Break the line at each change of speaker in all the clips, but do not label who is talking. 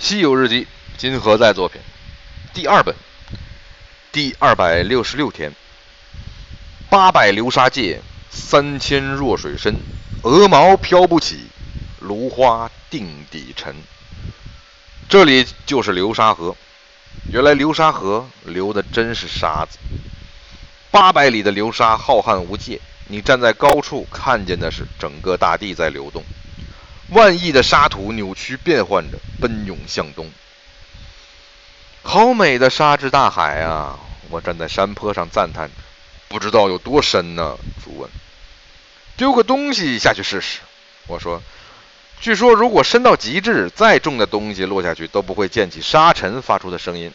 西游日记》今何在作品第二本第二百六十六天，八百流沙界，三千弱水深，鹅毛飘不起，芦花定底沉。这里就是流沙河，原来流沙河流的真是沙子。八百里的流沙浩瀚无界，你站在高处看见的是整个大地在流动。万亿的沙土扭曲变换着，奔涌向东。好美的沙之大海啊！我站在山坡上赞叹，不知道有多深呢。主问：“丢个东西下去试试。”我说：“据说如果深到极致，再重的东西落下去都不会溅起沙尘发出的声音。”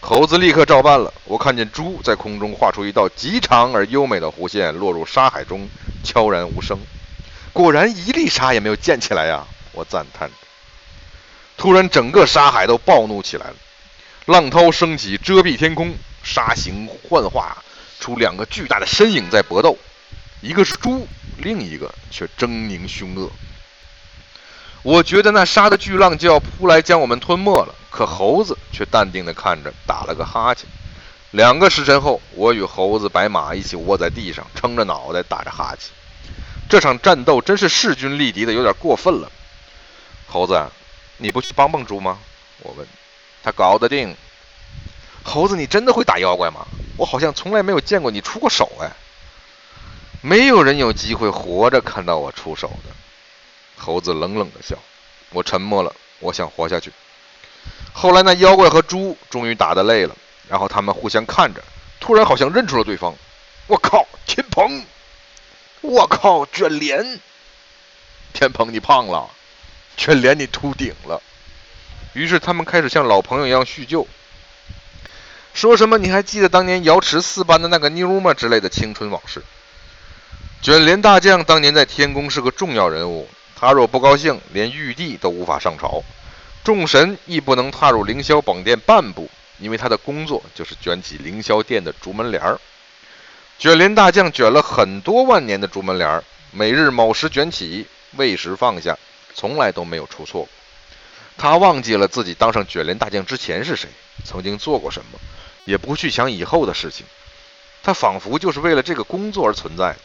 猴子立刻照办了。我看见猪在空中画出一道极长而优美的弧线，落入沙海中，悄然无声。果然一粒沙也没有溅起来呀！我赞叹着。突然，整个沙海都暴怒起来了，浪涛升起，遮蔽天空，沙形幻化出两个巨大的身影在搏斗，一个是猪，另一个却狰狞凶恶。我觉得那沙的巨浪就要扑来将我们吞没了，可猴子却淡定地看着，打了个哈欠。两个时辰后，我与猴子、白马一起窝在地上，撑着脑袋打着哈欠。这场战斗真是势均力敌的，有点过分了。猴子，你不去帮帮猪吗？我问。他搞得定。猴子，你真的会打妖怪吗？我好像从来没有见过你出过手哎。没有人有机会活着看到我出手的。猴子冷冷的笑。我沉默了。我想活下去。后来那妖怪和猪终于打得累了，然后他们互相看着，突然好像认出了对方。我靠，秦鹏！我靠，卷帘！天蓬，你胖了；卷帘，你秃顶了。于是他们开始像老朋友一样叙旧，说什么“你还记得当年瑶池四班的那个妞吗”之类的青春往事。卷帘大将当年在天宫是个重要人物，他若不高兴，连玉帝都无法上朝，众神亦不能踏入凌霄宝殿半步，因为他的工作就是卷起凌霄殿的竹门帘儿。卷帘大将卷了很多万年的竹门帘儿，每日卯时卷起，未时放下，从来都没有出错过。他忘记了自己当上卷帘大将之前是谁，曾经做过什么，也不去想以后的事情。他仿佛就是为了这个工作而存在。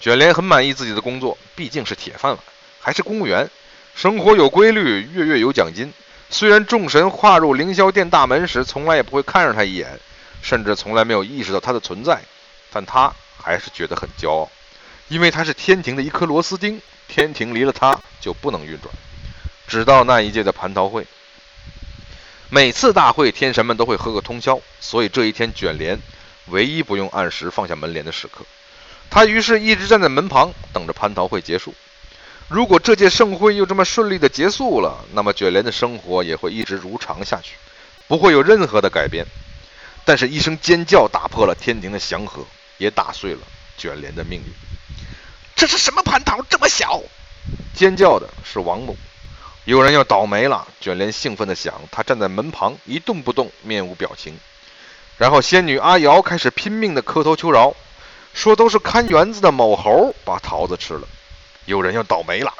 卷帘很满意自己的工作，毕竟是铁饭碗，还是公务员，生活有规律，月月有奖金。虽然众神跨入凌霄殿大门时，从来也不会看上他一眼，甚至从来没有意识到他的存在。但他还是觉得很骄傲，因为他是天庭的一颗螺丝钉，天庭离了他就不能运转。直到那一届的蟠桃会，每次大会天神们都会喝个通宵，所以这一天卷帘唯一不用按时放下门帘的时刻。他于是一直站在门旁等着蟠桃会结束。如果这届盛会又这么顺利的结束了，那么卷帘的生活也会一直如常下去，不会有任何的改变。但是，一声尖叫打破了天庭的祥和。也打碎了卷帘的命运。这是什么蟠桃这么小？尖叫的是王母。有人要倒霉了！卷帘兴奋地想。他站在门旁一动不动，面无表情。然后仙女阿瑶开始拼命地磕头求饶，说都是看园子的某猴把桃子吃了。有人要倒霉了！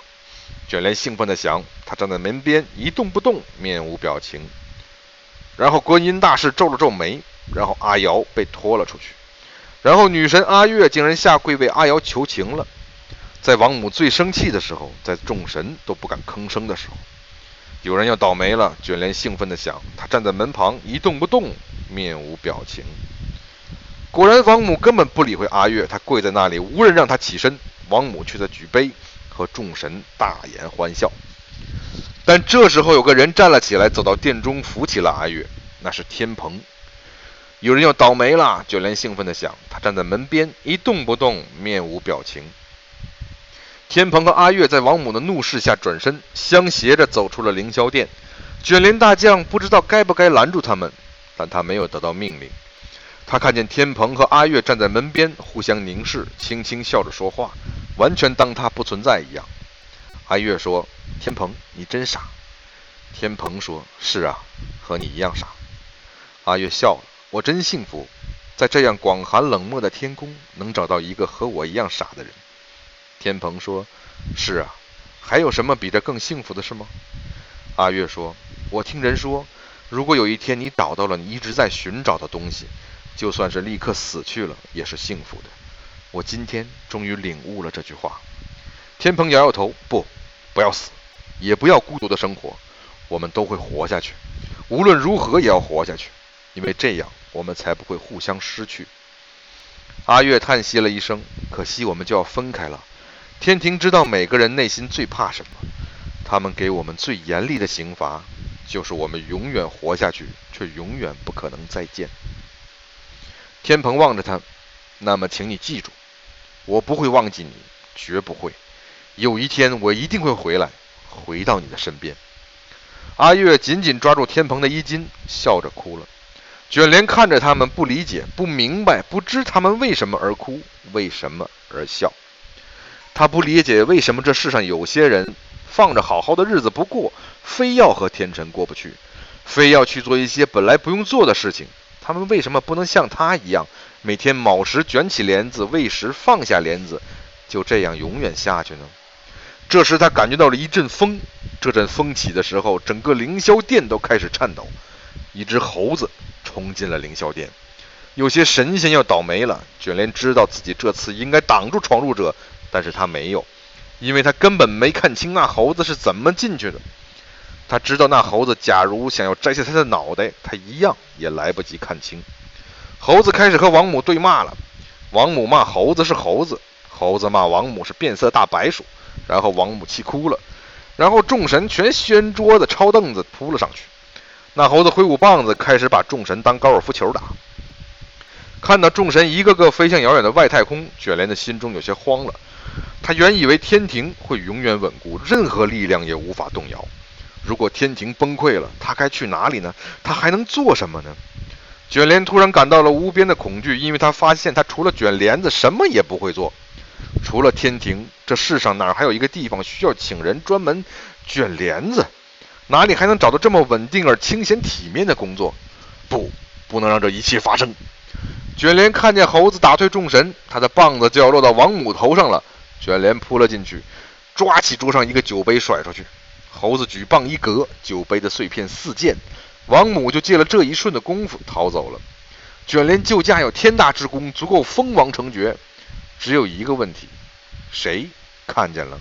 卷帘兴奋地想。他站在门边一动不动，面无表情。然后观音大士皱了皱眉，然后阿瑶被拖了出去。然后女神阿月竟然下跪为阿瑶求情了，在王母最生气的时候，在众神都不敢吭声的时候，有人要倒霉了。卷帘兴奋地想，他站在门旁一动不动，面无表情。果然，王母根本不理会阿月，她跪在那里，无人让她起身，王母却在举杯，和众神大言欢笑。但这时候，有个人站了起来，走到殿中，扶起了阿月，那是天蓬。有人要倒霉了，卷帘兴奋地想。他站在门边一动不动，面无表情。天蓬和阿月在王母的怒视下转身，相携着走出了凌霄殿。卷帘大将不知道该不该拦住他们，但他没有得到命令。他看见天蓬和阿月站在门边，互相凝视，轻轻笑着说话，完全当他不存在一样。阿月说：“天蓬，你真傻。”天蓬说：“是啊，和你一样傻。”阿月笑了。我真幸福，在这样广寒冷漠的天宫，能找到一个和我一样傻的人。天蓬说：“是啊，还有什么比这更幸福的事吗？”阿月说：“我听人说，如果有一天你找到了你一直在寻找的东西，就算是立刻死去了，也是幸福的。我今天终于领悟了这句话。天蓬摇摇头，不，不要死，也不要孤独的生活，我们都会活下去，无论如何也要活下去，因为这样我们才不会互相失去。阿月叹息了一声，可惜我们就要分开了。天庭知道每个人内心最怕什么，他们给我们最严厉的刑罚，就是我们永远活下去，却永远不可能再见。天蓬望着他，那么请你记住，我不会忘记你，绝不会。有一天我一定会回来，回到你的身边。阿月紧紧抓住天蓬的衣襟，笑着哭了。卷帘看着他们，不理解，不明白，不知他们为什么而哭，为什么而笑。他不理解为什么这世上有些人放着好好的日子不过，非要和天辰过不去，非要去做一些本来不用做的事情。他们为什么不能像他一样，每天卯时卷起帘子，未时放下帘子，就这样永远下去呢？这时他感觉到了一阵风，这阵风起的时候，整个凌霄殿都开始颤抖。一只猴子。冲进了凌霄殿，有些神仙要倒霉了。卷帘知道自己这次应该挡住闯入者，但是他没有，因为他根本没看清那猴子是怎么进去的。他知道那猴子假如想要摘下他的脑袋，他一样也来不及看清。猴子开始和王母对骂了，王母骂猴子是猴子，猴子骂王母是变色大白鼠，然后王母气哭了，然后众神全掀桌子、抄凳子扑了上去。那猴子挥舞棒子，开始把众神当高尔夫球打。看到众神一个个飞向遥远的外太空，卷帘的心中有些慌了。他原以为天庭会永远稳固，任何力量也无法动摇。如果天庭崩溃了，他该去哪里呢？他还能做什么呢？卷帘突然感到了无边的恐惧，因为他发现他除了卷帘子，什么也不会做。除了天庭，这世上哪还有一个地方需要请人专门卷帘子？哪里还能找到这么稳定而清闲体面的工作？不，不能让这一切发生。卷帘看见猴子打退众神，他的棒子就要落到王母头上了。卷帘扑了进去，抓起桌上一个酒杯甩出去。猴子举棒一格，酒杯的碎片四溅。王母就借了这一瞬的功夫逃走了。卷帘救驾有天大之功，足够封王成爵。只有一个问题：谁看见了？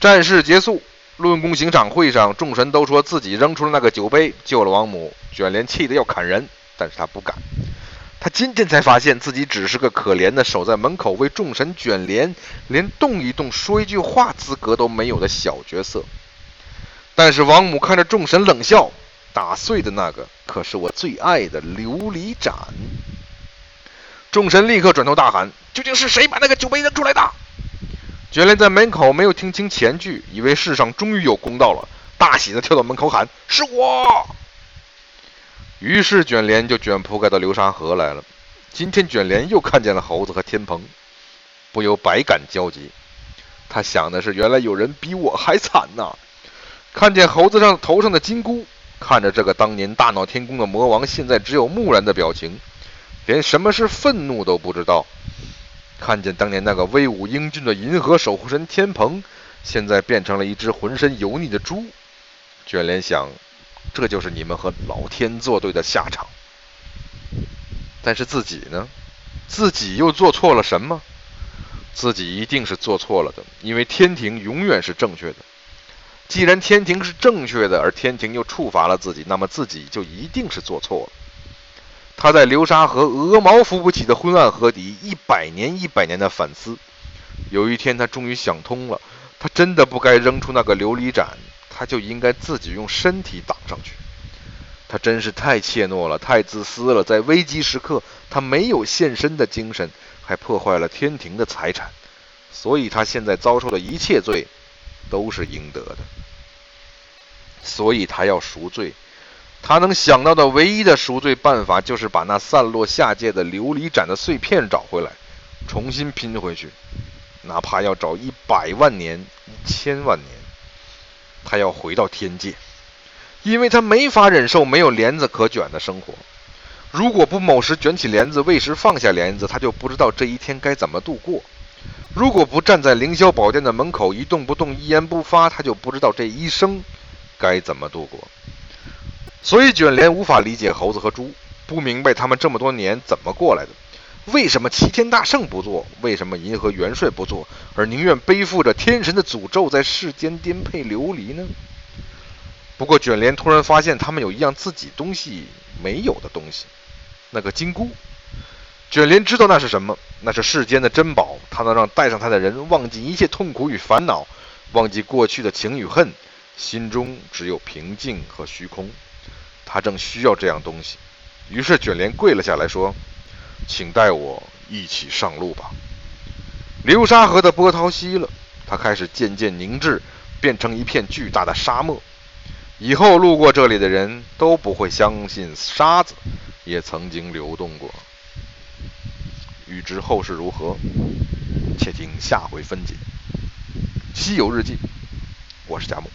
战事结束。论功行赏会上，众神都说自己扔出了那个酒杯，救了王母。卷帘气得要砍人，但是他不敢。他今天才发现自己只是个可怜的守在门口为众神卷帘，连动一动、说一句话资格都没有的小角色。但是王母看着众神冷笑：“打碎的那个可是我最爱的琉璃盏。”众神立刻转头大喊：“究竟是谁把那个酒杯扔出来的？”卷帘在门口没有听清前句，以为世上终于有公道了，大喜的跳到门口喊：“是我！”于是卷帘就卷铺盖到流沙河来了。今天卷帘又看见了猴子和天蓬，不由百感交集。他想的是，原来有人比我还惨呐！看见猴子上头上的金箍，看着这个当年大闹天宫的魔王，现在只有木然的表情，连什么是愤怒都不知道。看见当年那个威武英俊的银河守护神天蓬，现在变成了一只浑身油腻的猪。卷帘想，这就是你们和老天作对的下场。但是自己呢？自己又做错了什么？自己一定是做错了的，因为天庭永远是正确的。既然天庭是正确的，而天庭又处罚了自己，那么自己就一定是做错了。他在流沙河鹅毛扶不起的昏暗河底，一百年一百年的反思。有一天，他终于想通了：他真的不该扔出那个琉璃盏，他就应该自己用身体挡上去。他真是太怯懦了，太自私了。在危机时刻，他没有献身的精神，还破坏了天庭的财产，所以他现在遭受的一切罪，都是应得的。所以他要赎罪。他能想到的唯一的赎罪办法，就是把那散落下界的琉璃盏的碎片找回来，重新拼回去，哪怕要找一百万年、一千万年，他要回到天界，因为他没法忍受没有帘子可卷的生活。如果不某时卷起帘子，未时放下帘子，他就不知道这一天该怎么度过；如果不站在凌霄宝殿的门口一动不动、一言不发，他就不知道这一生该怎么度过。所以卷帘无法理解猴子和猪，不明白他们这么多年怎么过来的。为什么齐天大圣不做？为什么银河元帅不做？而宁愿背负着天神的诅咒在世间颠沛流离呢？不过卷帘突然发现，他们有一样自己东西没有的东西，那个金箍。卷帘知道那是什么，那是世间的珍宝，它能让戴上它的人忘记一切痛苦与烦恼，忘记过去的情与恨，心中只有平静和虚空。他正需要这样东西，于是卷帘跪了下来，说。请带我一起上路吧。流沙河的波涛息了，它开始渐渐凝滞，变成一片巨大的沙漠。以后路过这里的人都不会相信沙子也曾经流动过。欲知后事如何，且听下回分解。西游日记，我是贾木。